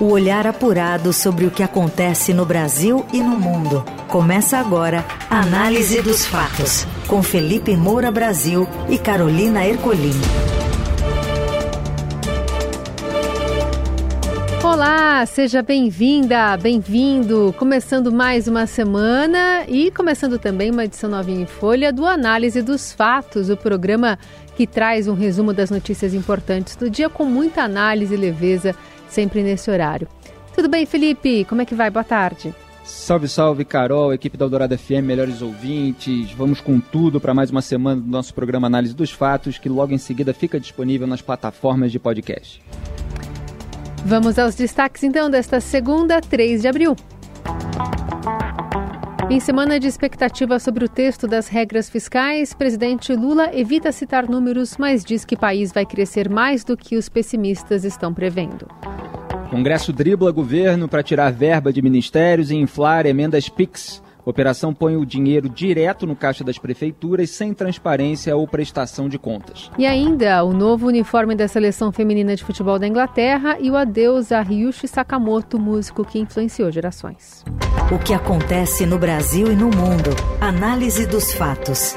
O olhar apurado sobre o que acontece no Brasil e no mundo. Começa agora a Análise dos Fatos, com Felipe Moura Brasil e Carolina Ercolim. Olá, seja bem-vinda, bem-vindo. Começando mais uma semana e começando também uma edição novinha em folha do Análise dos Fatos, o programa que traz um resumo das notícias importantes do dia com muita análise e leveza sempre nesse horário. Tudo bem, Felipe? Como é que vai? Boa tarde. Salve, salve, Carol, equipe da Eldorado FM, melhores ouvintes. Vamos com tudo para mais uma semana do nosso programa Análise dos Fatos, que logo em seguida fica disponível nas plataformas de podcast. Vamos aos destaques então desta segunda, 3 de abril. Em semana de expectativa sobre o texto das regras fiscais, presidente Lula evita citar números, mas diz que o país vai crescer mais do que os pessimistas estão prevendo. Congresso dribla governo para tirar verba de ministérios e inflar emendas PIX. Operação põe o dinheiro direto no caixa das prefeituras, sem transparência ou prestação de contas. E ainda o novo uniforme da seleção feminina de futebol da Inglaterra e o adeus a Ryushi Sakamoto, músico que influenciou gerações. O que acontece no Brasil e no mundo. Análise dos fatos.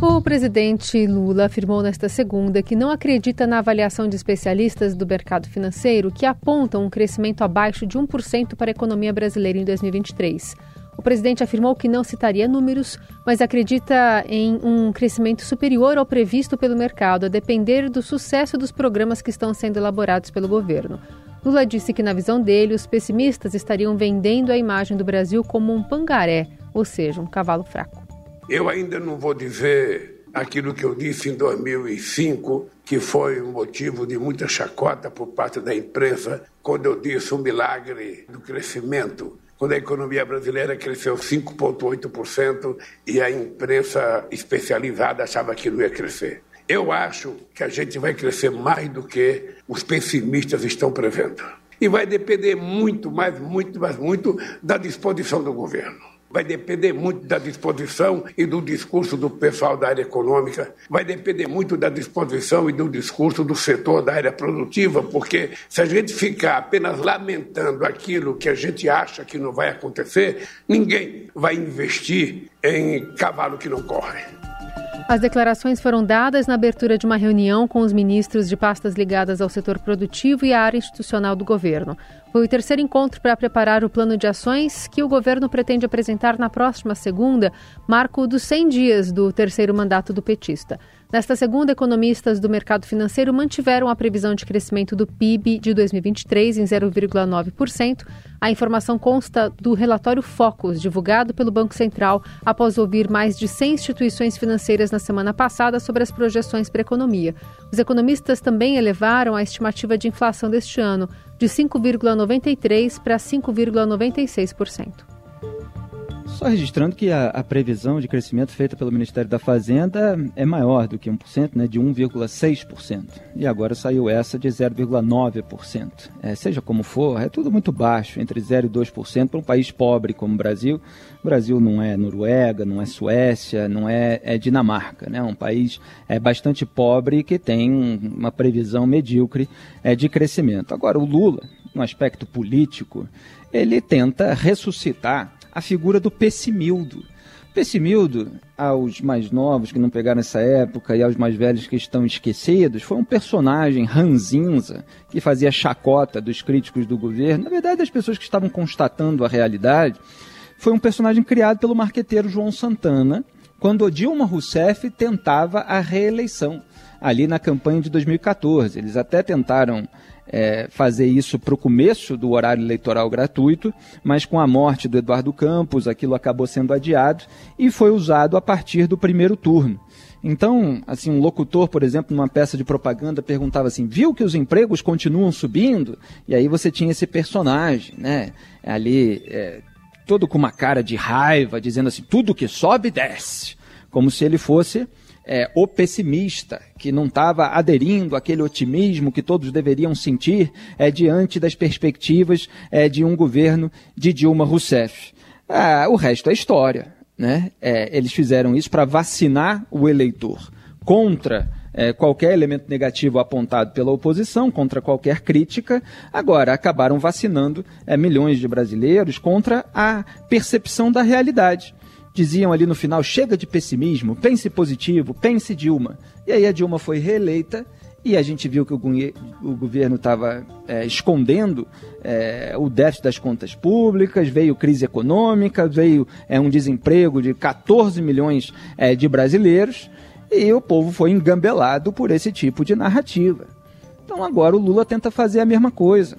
O presidente Lula afirmou nesta segunda que não acredita na avaliação de especialistas do mercado financeiro que apontam um crescimento abaixo de 1% para a economia brasileira em 2023. O presidente afirmou que não citaria números, mas acredita em um crescimento superior ao previsto pelo mercado, a depender do sucesso dos programas que estão sendo elaborados pelo governo. Lula disse que, na visão dele, os pessimistas estariam vendendo a imagem do Brasil como um pangaré, ou seja, um cavalo fraco. Eu ainda não vou dizer aquilo que eu disse em 2005, que foi um motivo de muita chacota por parte da imprensa, quando eu disse o milagre do crescimento quando a economia brasileira cresceu 5,8% e a imprensa especializada achava que não ia crescer. Eu acho que a gente vai crescer mais do que os pessimistas estão prevendo. E vai depender muito, mas muito, mas muito da disposição do governo. Vai depender muito da disposição e do discurso do pessoal da área econômica, vai depender muito da disposição e do discurso do setor da área produtiva, porque se a gente ficar apenas lamentando aquilo que a gente acha que não vai acontecer, ninguém vai investir em cavalo que não corre. As declarações foram dadas na abertura de uma reunião com os ministros de pastas ligadas ao setor produtivo e à área institucional do governo. Foi o terceiro encontro para preparar o plano de ações que o governo pretende apresentar na próxima segunda, marco dos 100 dias do terceiro mandato do petista. Nesta segunda, economistas do mercado financeiro mantiveram a previsão de crescimento do PIB de 2023 em 0,9%. A informação consta do relatório Focus, divulgado pelo Banco Central após ouvir mais de 100 instituições financeiras na semana passada sobre as projeções para a economia. Os economistas também elevaram a estimativa de inflação deste ano de 5,93% para 5,96%. Só registrando que a, a, previsão de crescimento feita pelo Ministério da Fazenda é maior do que 1%, né, de 1,6%. E agora saiu essa de 0,9%. É, seja como for, é tudo muito baixo, entre 0% e 2% para um país pobre como o Brasil. O Brasil não é Noruega, não é Suécia, não é, é Dinamarca. Né, um país é, bastante pobre que tem uma previsão medíocre é, de crescimento. Agora, o Lula, no aspecto político, ele tenta ressuscitar a figura do Pessimildo. Pessimildo, aos mais novos que não pegaram essa época e aos mais velhos que estão esquecidos, foi um personagem ranzinza que fazia chacota dos críticos do governo, na verdade das pessoas que estavam constatando a realidade. Foi um personagem criado pelo marqueteiro João Santana, quando Dilma Rousseff tentava a reeleição, ali na campanha de 2014. Eles até tentaram é, fazer isso para o começo do horário eleitoral gratuito, mas com a morte do Eduardo Campos, aquilo acabou sendo adiado e foi usado a partir do primeiro turno. Então, assim, um locutor, por exemplo, numa peça de propaganda perguntava assim: "Viu que os empregos continuam subindo?" E aí você tinha esse personagem, né? Ali, é, todo com uma cara de raiva, dizendo assim: "Tudo que sobe desce", como se ele fosse é, o pessimista, que não estava aderindo àquele otimismo que todos deveriam sentir é, diante das perspectivas é, de um governo de Dilma Rousseff. Ah, o resto é história. Né? É, eles fizeram isso para vacinar o eleitor contra é, qualquer elemento negativo apontado pela oposição, contra qualquer crítica. Agora, acabaram vacinando é, milhões de brasileiros contra a percepção da realidade. Diziam ali no final: chega de pessimismo, pense positivo, pense Dilma. E aí a Dilma foi reeleita e a gente viu que o, o governo estava é, escondendo é, o déficit das contas públicas, veio crise econômica, veio é, um desemprego de 14 milhões é, de brasileiros e o povo foi engambelado por esse tipo de narrativa. Então agora o Lula tenta fazer a mesma coisa.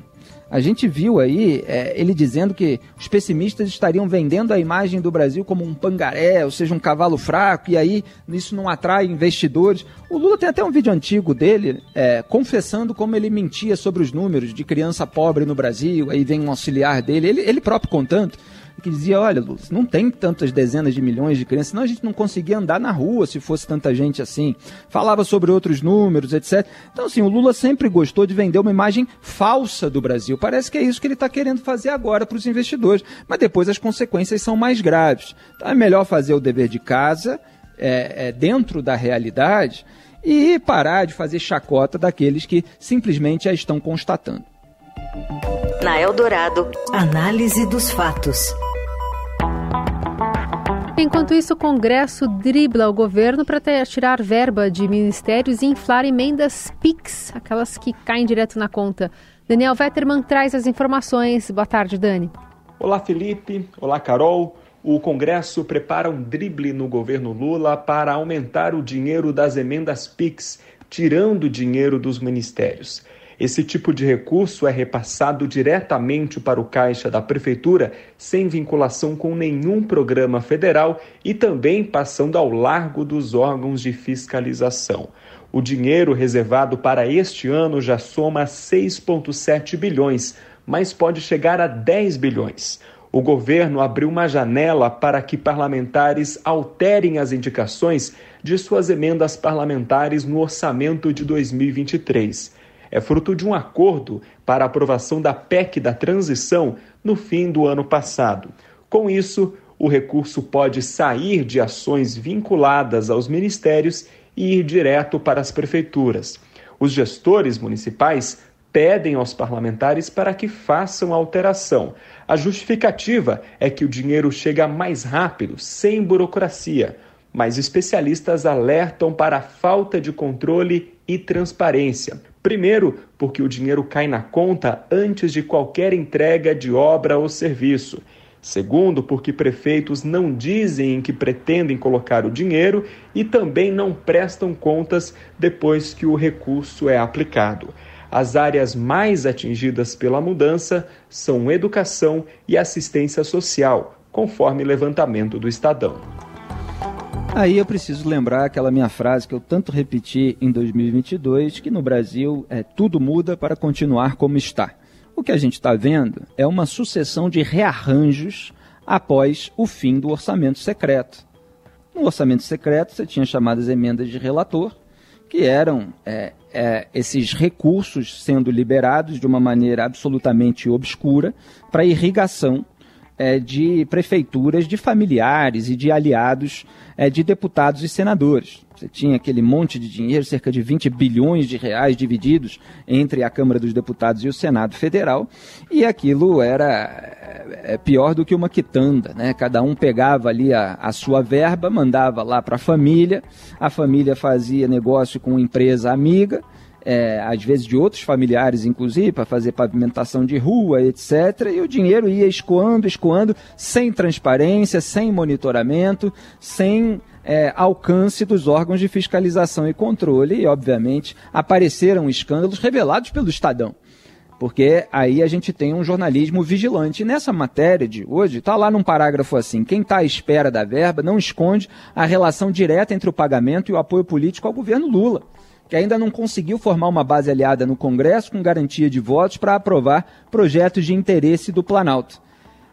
A gente viu aí é, ele dizendo que os pessimistas estariam vendendo a imagem do Brasil como um pangaré, ou seja, um cavalo fraco, e aí isso não atrai investidores. O Lula tem até um vídeo antigo dele é, confessando como ele mentia sobre os números de criança pobre no Brasil, aí vem um auxiliar dele, ele, ele próprio contando que dizia: olha, Lúcio, não tem tantas dezenas de milhões de crianças, senão a gente não conseguia andar na rua se fosse tanta gente assim. Falava sobre outros números, etc. Então, assim, o Lula sempre gostou de vender uma imagem falsa do Brasil. Parece que é isso que ele está querendo fazer agora para os investidores. Mas depois as consequências são mais graves. Então é melhor fazer o dever de casa é, é, dentro da realidade e parar de fazer chacota daqueles que simplesmente a estão constatando. Na Eldorado, análise dos fatos. Enquanto isso, o Congresso dribla o governo para tirar verba de ministérios e inflar emendas PIX, aquelas que caem direto na conta. Daniel Vetterman traz as informações. Boa tarde, Dani. Olá, Felipe. Olá, Carol. O Congresso prepara um drible no governo Lula para aumentar o dinheiro das emendas PIX, tirando dinheiro dos ministérios. Esse tipo de recurso é repassado diretamente para o caixa da prefeitura, sem vinculação com nenhum programa federal e também passando ao largo dos órgãos de fiscalização. O dinheiro reservado para este ano já soma 6,7 bilhões, mas pode chegar a 10 bilhões. O governo abriu uma janela para que parlamentares alterem as indicações de suas emendas parlamentares no orçamento de 2023 é fruto de um acordo para aprovação da PEC da transição no fim do ano passado. Com isso, o recurso pode sair de ações vinculadas aos ministérios e ir direto para as prefeituras. Os gestores municipais pedem aos parlamentares para que façam a alteração. A justificativa é que o dinheiro chega mais rápido, sem burocracia. Mas especialistas alertam para a falta de controle e transparência. Primeiro, porque o dinheiro cai na conta antes de qualquer entrega de obra ou serviço. Segundo, porque prefeitos não dizem em que pretendem colocar o dinheiro e também não prestam contas depois que o recurso é aplicado. As áreas mais atingidas pela mudança são educação e assistência social, conforme levantamento do Estadão. Aí eu preciso lembrar aquela minha frase que eu tanto repeti em 2022, que no Brasil é tudo muda para continuar como está. O que a gente está vendo é uma sucessão de rearranjos após o fim do orçamento secreto. No orçamento secreto você tinha chamadas emendas de relator, que eram é, é, esses recursos sendo liberados de uma maneira absolutamente obscura para irrigação é, de prefeituras, de familiares e de aliados é, de deputados e senadores. Você tinha aquele monte de dinheiro, cerca de 20 bilhões de reais divididos entre a Câmara dos Deputados e o Senado Federal, e aquilo era é, pior do que uma quitanda, né? Cada um pegava ali a, a sua verba, mandava lá para a família, a família fazia negócio com empresa amiga, é, às vezes de outros familiares, inclusive, para fazer pavimentação de rua, etc. E o dinheiro ia escoando, escoando, sem transparência, sem monitoramento, sem é, alcance dos órgãos de fiscalização e controle. E, obviamente, apareceram escândalos revelados pelo Estadão. Porque aí a gente tem um jornalismo vigilante. E nessa matéria de hoje, está lá num parágrafo assim: quem está à espera da verba não esconde a relação direta entre o pagamento e o apoio político ao governo Lula que ainda não conseguiu formar uma base aliada no Congresso com garantia de votos para aprovar projetos de interesse do Planalto.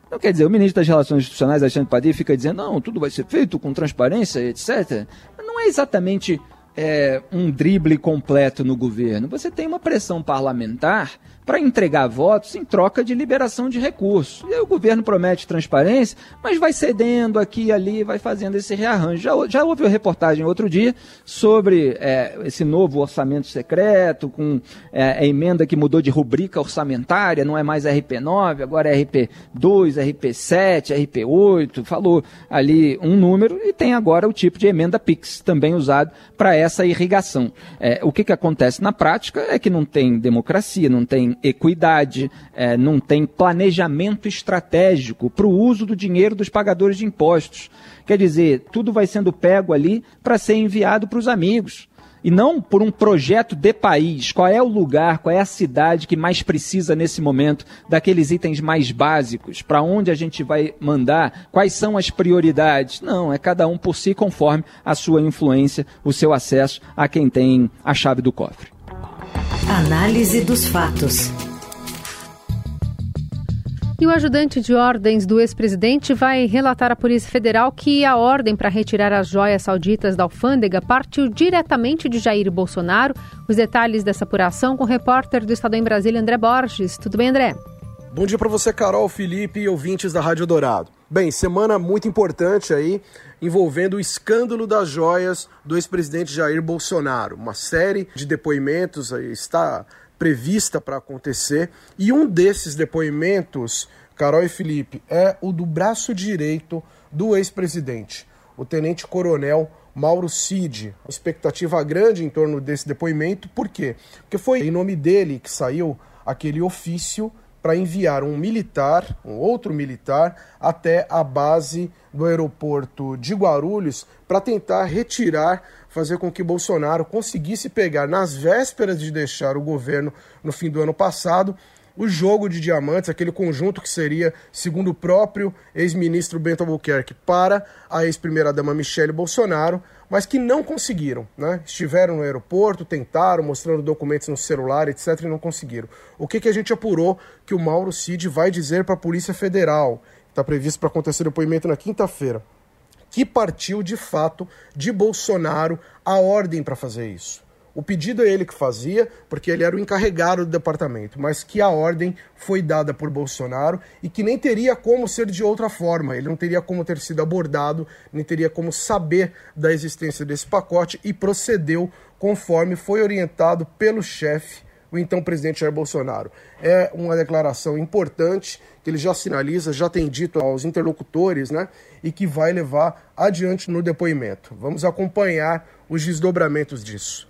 Então, quer dizer, o ministro das Relações Institucionais, Alexandre Padilha, fica dizendo, não, tudo vai ser feito com transparência, etc. Mas não é exatamente é, um drible completo no governo. Você tem uma pressão parlamentar para entregar votos em troca de liberação de recursos. E aí o governo promete transparência, mas vai cedendo aqui e ali, vai fazendo esse rearranjo. Já, já houve uma reportagem outro dia sobre é, esse novo orçamento secreto, com é, a emenda que mudou de rubrica orçamentária, não é mais RP9, agora é RP2, RP7, RP8, falou ali um número e tem agora o tipo de emenda PIX, também usado para essa irrigação. É, o que, que acontece na prática é que não tem democracia, não tem equidade, é, não tem planejamento estratégico para o uso do dinheiro dos pagadores de impostos. Quer dizer, tudo vai sendo pego ali para ser enviado para os amigos. E não por um projeto de país. Qual é o lugar, qual é a cidade que mais precisa nesse momento daqueles itens mais básicos? Para onde a gente vai mandar? Quais são as prioridades? Não, é cada um por si, conforme a sua influência, o seu acesso a quem tem a chave do cofre. Análise dos fatos. E o ajudante de ordens do ex-presidente vai relatar à Polícia Federal que a ordem para retirar as joias sauditas da alfândega partiu diretamente de Jair Bolsonaro. Os detalhes dessa apuração com o repórter do Estado em Brasília, André Borges. Tudo bem, André? Bom dia para você, Carol, Felipe e ouvintes da Rádio Dourado. Bem, semana muito importante aí envolvendo o escândalo das joias do ex-presidente Jair Bolsonaro. Uma série de depoimentos aí está prevista para acontecer e um desses depoimentos, Carol e Felipe, é o do braço direito do ex-presidente, o tenente-coronel Mauro Cid. Expectativa grande em torno desse depoimento, por quê? Porque foi em nome dele que saiu aquele ofício para enviar um militar, um outro militar, até a base do aeroporto de Guarulhos para tentar retirar, fazer com que Bolsonaro conseguisse pegar nas vésperas de deixar o governo no fim do ano passado o jogo de diamantes, aquele conjunto que seria, segundo o próprio ex-ministro Bento Albuquerque, para a ex-primeira-dama Michele Bolsonaro, mas que não conseguiram. Né? Estiveram no aeroporto, tentaram, mostrando documentos no celular, etc., e não conseguiram. O que, que a gente apurou que o Mauro Cid vai dizer para a Polícia Federal? Está previsto para acontecer o depoimento na quinta-feira. Que partiu, de fato, de Bolsonaro a ordem para fazer isso. O pedido é ele que fazia, porque ele era o encarregado do departamento, mas que a ordem foi dada por Bolsonaro e que nem teria como ser de outra forma. Ele não teria como ter sido abordado, nem teria como saber da existência desse pacote e procedeu conforme foi orientado pelo chefe, o então presidente Jair Bolsonaro. É uma declaração importante que ele já sinaliza, já tem dito aos interlocutores, né? E que vai levar adiante no depoimento. Vamos acompanhar os desdobramentos disso.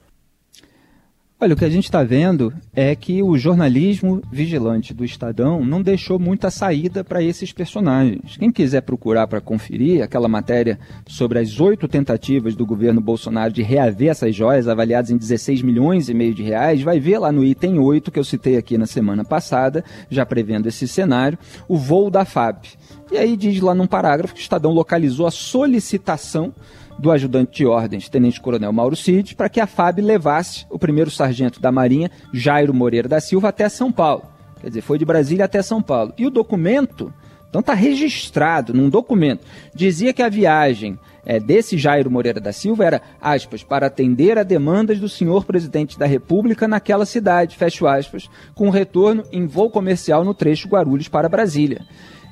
Olha, o que a gente está vendo é que o jornalismo vigilante do Estadão não deixou muita saída para esses personagens. Quem quiser procurar para conferir aquela matéria sobre as oito tentativas do governo Bolsonaro de reaver essas joias avaliadas em 16 milhões e meio de reais, vai ver lá no item 8 que eu citei aqui na semana passada, já prevendo esse cenário, o voo da FAB. E aí diz lá num parágrafo que o Estadão localizou a solicitação do ajudante de ordens, Tenente Coronel Mauro Cid, para que a FAB levasse o primeiro sargento da Marinha, Jairo Moreira da Silva, até São Paulo. Quer dizer, foi de Brasília até São Paulo. E o documento, então está registrado num documento, dizia que a viagem é, desse Jairo Moreira da Silva era, aspas, para atender a demandas do senhor presidente da República naquela cidade, fecho aspas, com retorno em voo comercial no trecho Guarulhos para Brasília.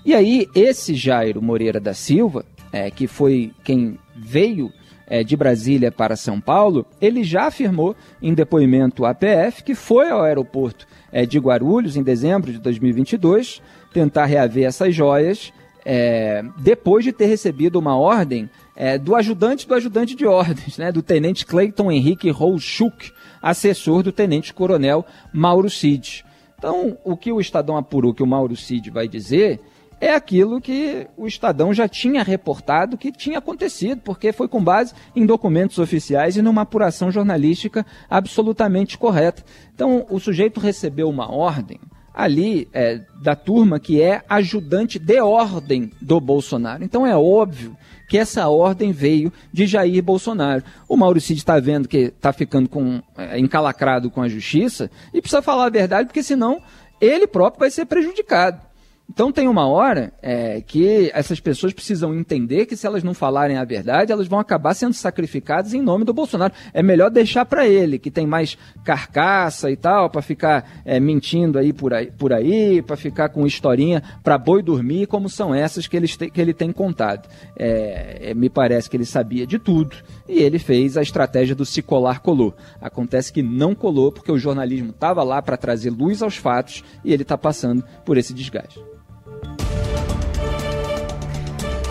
E aí, esse Jairo Moreira da Silva, é, que foi quem veio é, de Brasília para São Paulo, ele já afirmou em depoimento à PF que foi ao aeroporto é, de Guarulhos em dezembro de 2022 tentar reaver essas joias é, depois de ter recebido uma ordem é, do ajudante do ajudante de ordens, né, do tenente Clayton Henrique Rouchuk, assessor do tenente coronel Mauro Cid. Então, o que o Estadão apurou que o Mauro Cid vai dizer é aquilo que o Estadão já tinha reportado que tinha acontecido, porque foi com base em documentos oficiais e numa apuração jornalística absolutamente correta. Então, o sujeito recebeu uma ordem ali é, da turma que é ajudante de ordem do Bolsonaro. Então é óbvio que essa ordem veio de Jair Bolsonaro. O Mauricídio está vendo que está ficando com, é, encalacrado com a justiça e precisa falar a verdade, porque senão ele próprio vai ser prejudicado. Então tem uma hora é, que essas pessoas precisam entender que se elas não falarem a verdade, elas vão acabar sendo sacrificadas em nome do Bolsonaro. É melhor deixar para ele, que tem mais carcaça e tal, para ficar é, mentindo aí por aí, por aí para ficar com historinha para boi dormir, como são essas que ele, que ele tem contado. É, é, me parece que ele sabia de tudo e ele fez a estratégia do se colar colou. Acontece que não colou porque o jornalismo estava lá para trazer luz aos fatos e ele está passando por esse desgaste.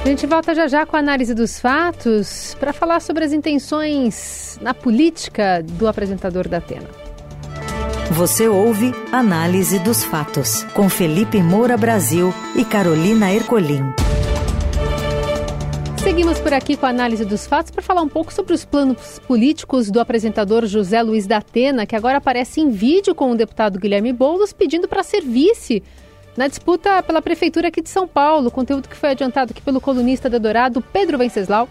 A gente volta já já com a análise dos fatos para falar sobre as intenções na política do apresentador da Atena. Você ouve Análise dos Fatos, com Felipe Moura Brasil e Carolina Ercolim. Seguimos por aqui com a análise dos fatos para falar um pouco sobre os planos políticos do apresentador José Luiz da Atena, que agora aparece em vídeo com o deputado Guilherme Boulos pedindo para ser vice na disputa pela Prefeitura aqui de São Paulo, conteúdo que foi adiantado aqui pelo colunista da Dourado, Pedro Venceslau.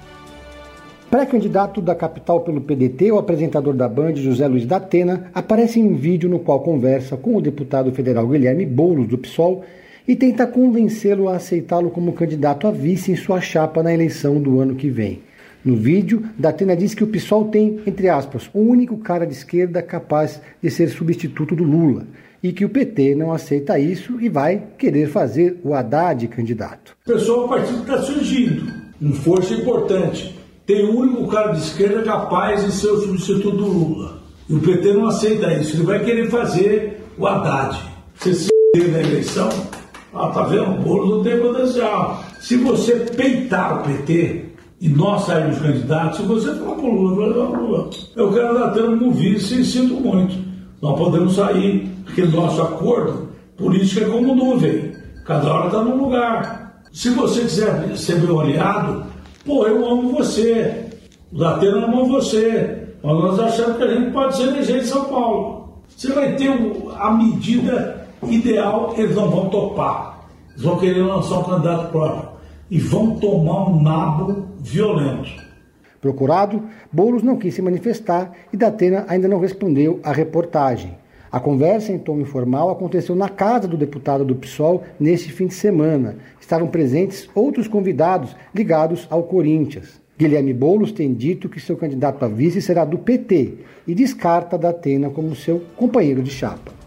Pré-candidato da capital pelo PDT, o apresentador da Band, José Luiz da Atena, aparece em um vídeo no qual conversa com o deputado federal Guilherme Boulos, do PSOL, e tenta convencê-lo a aceitá-lo como candidato a vice em sua chapa na eleição do ano que vem. No vídeo, Datena diz que o PSOL tem, entre aspas, o único cara de esquerda capaz de ser substituto do Lula e que o PT não aceita isso e vai querer fazer o Haddad candidato. Pessoal, o partido está surgindo, com força importante. Tem o único cara de esquerda capaz de ser o substituto do Lula. E o PT não aceita isso, ele vai querer fazer o Haddad. Você se na eleição, ah, tá vendo? O bolo não tem potencial. Se você peitar o PT e nós sairmos candidatos, se você falar pro Lula, falar, Lula, eu quero dar tempo no vice e sinto muito. Nós podemos sair, porque nosso acordo político é como nuvem. Cada hora está num lugar. Se você quiser ser meu aliado, pô, eu amo você. O Datena ama você. Mas nós achamos que a gente pode ser eleger em São Paulo. Você vai ter a medida ideal, eles não vão topar. Eles vão querer lançar um candidato próprio. E vão tomar um nabo violento. Procurado, Boulos não quis se manifestar e Datena ainda não respondeu à reportagem. A conversa em tom informal aconteceu na casa do deputado do PSOL neste fim de semana. Estavam presentes outros convidados ligados ao Corinthians. Guilherme Boulos tem dito que seu candidato a vice será do PT e descarta Datena como seu companheiro de chapa.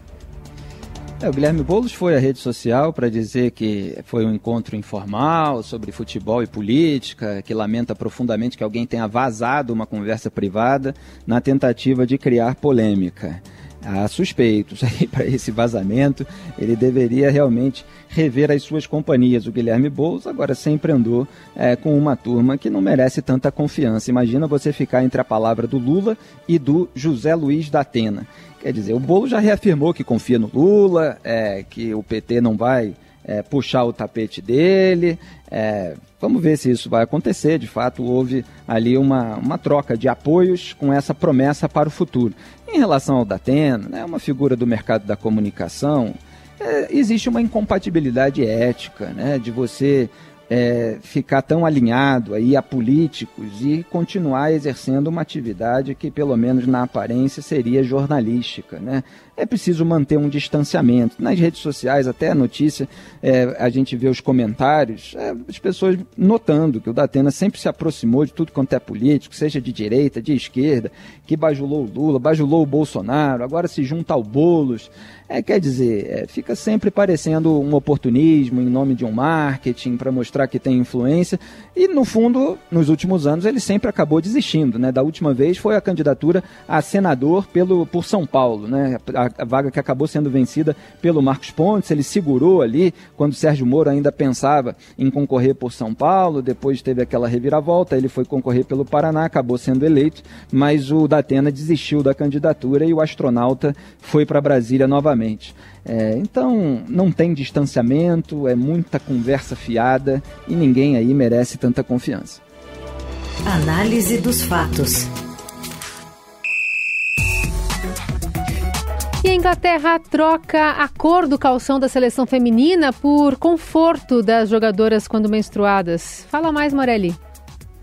É, o Guilherme Boulos foi à rede social para dizer que foi um encontro informal sobre futebol e política, que lamenta profundamente que alguém tenha vazado uma conversa privada na tentativa de criar polêmica. Há suspeitos aí para esse vazamento, ele deveria realmente rever as suas companhias. O Guilherme Boulos agora sempre andou é, com uma turma que não merece tanta confiança. Imagina você ficar entre a palavra do Lula e do José Luiz da Atena. Quer dizer, o Bolo já reafirmou que confia no Lula, é, que o PT não vai é, puxar o tapete dele. É, vamos ver se isso vai acontecer. De fato, houve ali uma, uma troca de apoios com essa promessa para o futuro. Em relação ao Datena, né, uma figura do mercado da comunicação, é, existe uma incompatibilidade ética né, de você é, ficar tão alinhado aí a políticos e continuar exercendo uma atividade que, pelo menos na aparência, seria jornalística. Né? É preciso manter um distanciamento. Nas redes sociais, até a notícia, é, a gente vê os comentários, é, as pessoas notando que o Datena sempre se aproximou de tudo quanto é político, seja de direita, de esquerda, que bajulou o Lula, bajulou o Bolsonaro, agora se junta ao Boulos. É, quer dizer, é, fica sempre parecendo um oportunismo em nome de um marketing para mostrar que tem influência. E, no fundo, nos últimos anos, ele sempre acabou desistindo. Né? Da última vez foi a candidatura a senador pelo, por São Paulo, né? a, a vaga que acabou sendo vencida pelo Marcos Pontes. Ele segurou ali quando Sérgio Moro ainda pensava em concorrer por São Paulo. Depois teve aquela reviravolta, ele foi concorrer pelo Paraná, acabou sendo eleito, mas o Datena desistiu da candidatura e o astronauta foi para Brasília novamente novamente. É, então, não tem distanciamento, é muita conversa fiada e ninguém aí merece tanta confiança. Análise dos fatos. E a Inglaterra troca a cor do calção da seleção feminina por conforto das jogadoras quando menstruadas. Fala mais, Morelli.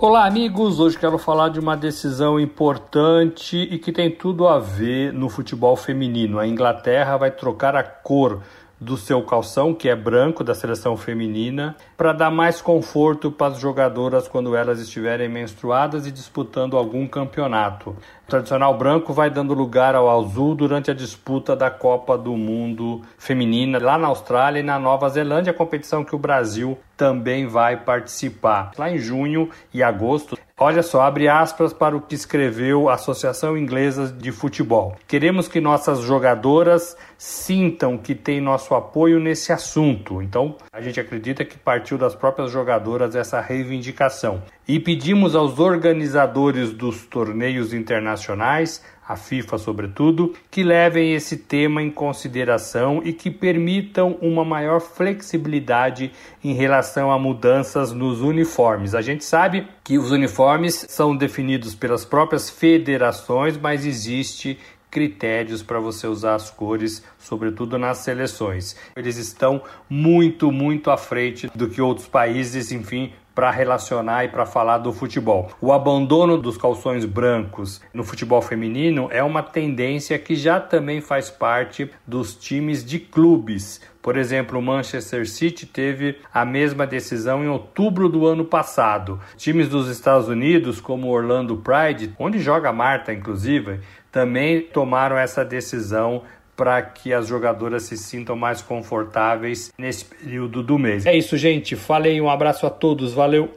Olá, amigos! Hoje quero falar de uma decisão importante e que tem tudo a ver no futebol feminino. A Inglaterra vai trocar a cor do seu calção, que é branco, da seleção feminina, para dar mais conforto para as jogadoras quando elas estiverem menstruadas e disputando algum campeonato. O tradicional branco vai dando lugar ao azul durante a disputa da Copa do Mundo Feminina lá na Austrália e na Nova Zelândia, competição que o Brasil também vai participar. Lá em junho e agosto Olha só, abre aspas para o que escreveu a Associação Inglesa de Futebol. Queremos que nossas jogadoras sintam que tem nosso apoio nesse assunto. Então, a gente acredita que partiu das próprias jogadoras essa reivindicação. E pedimos aos organizadores dos torneios internacionais a FIFA sobretudo, que levem esse tema em consideração e que permitam uma maior flexibilidade em relação a mudanças nos uniformes. A gente sabe que os uniformes são definidos pelas próprias federações, mas existe critérios para você usar as cores, sobretudo nas seleções. Eles estão muito, muito à frente do que outros países, enfim, para relacionar e para falar do futebol. O abandono dos calções brancos no futebol feminino é uma tendência que já também faz parte dos times de clubes. Por exemplo, o Manchester City teve a mesma decisão em outubro do ano passado. Times dos Estados Unidos, como Orlando Pride, onde joga a Marta, inclusive, também tomaram essa decisão para que as jogadoras se sintam mais confortáveis nesse período do mês. É isso, gente. Falei, um abraço a todos, valeu.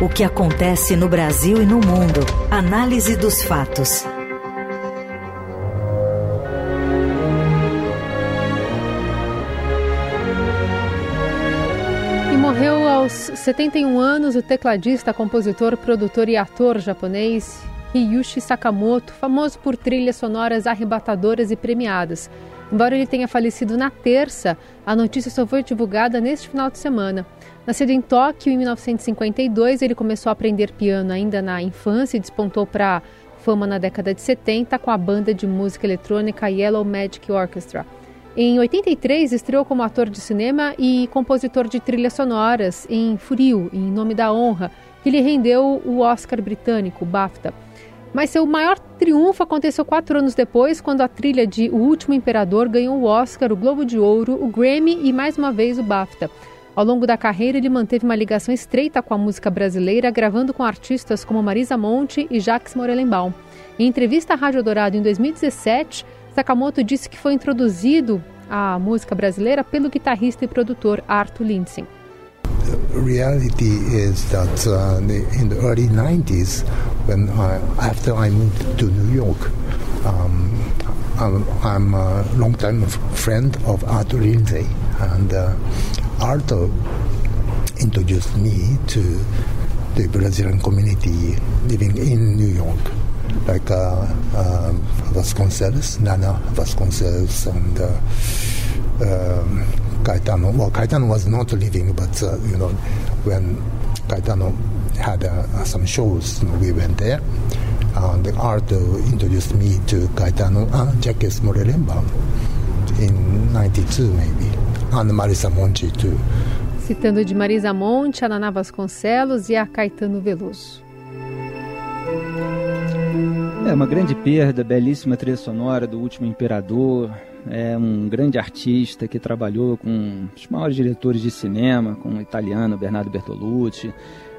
O que acontece no Brasil e no mundo? Análise dos fatos. E morreu aos 71 anos o tecladista, compositor, produtor e ator japonês Ryushi Sakamoto, famoso por trilhas sonoras arrebatadoras e premiadas. Embora ele tenha falecido na terça, a notícia só foi divulgada neste final de semana. Nascido em Tóquio em 1952, ele começou a aprender piano ainda na infância e despontou para fama na década de 70 com a banda de música eletrônica Yellow Magic Orchestra. Em 83, estreou como ator de cinema e compositor de trilhas sonoras em Furio, em Nome da Honra, que lhe rendeu o Oscar britânico, BAFTA. Mas seu maior triunfo aconteceu quatro anos depois, quando a trilha de O Último Imperador ganhou o Oscar, o Globo de Ouro, o Grammy e mais uma vez o BAFTA. Ao longo da carreira, ele manteve uma ligação estreita com a música brasileira, gravando com artistas como Marisa Monte e Jacques Morelenbaum. Em entrevista à Rádio Dourado em 2017, Sakamoto disse que foi introduzido à música brasileira pelo guitarrista e produtor Arthur Lindsay. Reality is that uh, in the early 90s, when I, after I moved to New York, um, I'm, I'm, a long-time friend of Arthur Lindsay, and uh, Arthur introduced me to the Brazilian community living in New York, like uh, uh Vasconcelos, Nana Vasconcelos, and uh, um, Caetano. Well, Caetano was not living, but uh, you know, when Caetano had uh, some shows, you know, we went there. And the art introduced me to Caetano and Jacques Morelemba in 92 maybe, and Marisa Monte too. Citando de Marisa Monte, a Naná Vasconcelos e a Caetano Veloso. É uma grande perda, belíssima trilha sonora do Último Imperador, é um grande artista que trabalhou com os maiores diretores de cinema, com o italiano Bernardo Bertolucci,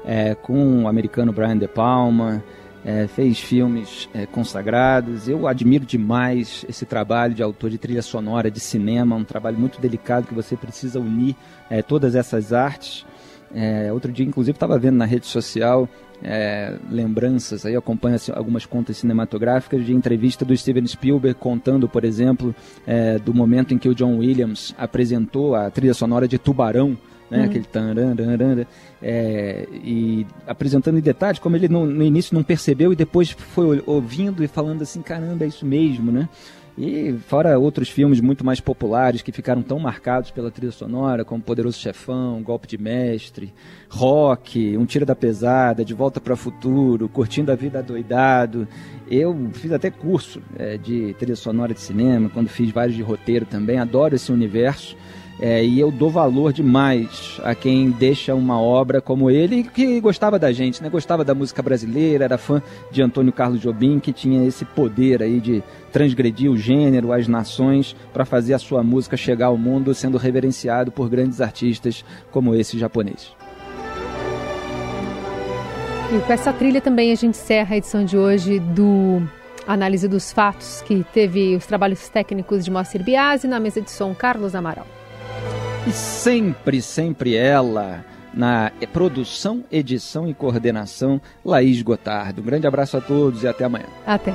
é, com o americano Brian De Palma, é, fez filmes é, consagrados. Eu admiro demais esse trabalho de autor de trilha sonora de cinema, um trabalho muito delicado que você precisa unir é, todas essas artes. É, outro dia, inclusive, estava vendo na rede social é, lembranças, aí acompanha assim, algumas contas cinematográficas de entrevista do Steven Spielberg contando, por exemplo, é, do momento em que o John Williams apresentou a trilha sonora de Tubarão, né, uhum. aquele tarandaranda, é, e apresentando em detalhes como ele no, no início não percebeu e depois foi ouvindo e falando assim, caramba, é isso mesmo, né? E fora outros filmes muito mais populares que ficaram tão marcados pela trilha sonora, como Poderoso Chefão, Golpe de Mestre, Rock, Um Tiro da Pesada, De Volta para o Futuro, Curtindo a Vida Doidado. Eu fiz até curso é, de trilha sonora de cinema, quando fiz vários de roteiro também, adoro esse universo. É, e eu dou valor demais a quem deixa uma obra como ele, que gostava da gente, né? gostava da música brasileira, era fã de Antônio Carlos Jobim, que tinha esse poder aí de transgredir o gênero, as nações, para fazer a sua música chegar ao mundo sendo reverenciado por grandes artistas como esse japonês. E com essa trilha também a gente encerra a edição de hoje do Análise dos Fatos, que teve os trabalhos técnicos de Moacir Biasi na mesa de som Carlos Amaral. E sempre, sempre ela, na produção, edição e coordenação, Laís Gotardo. Um grande abraço a todos e até amanhã. Até.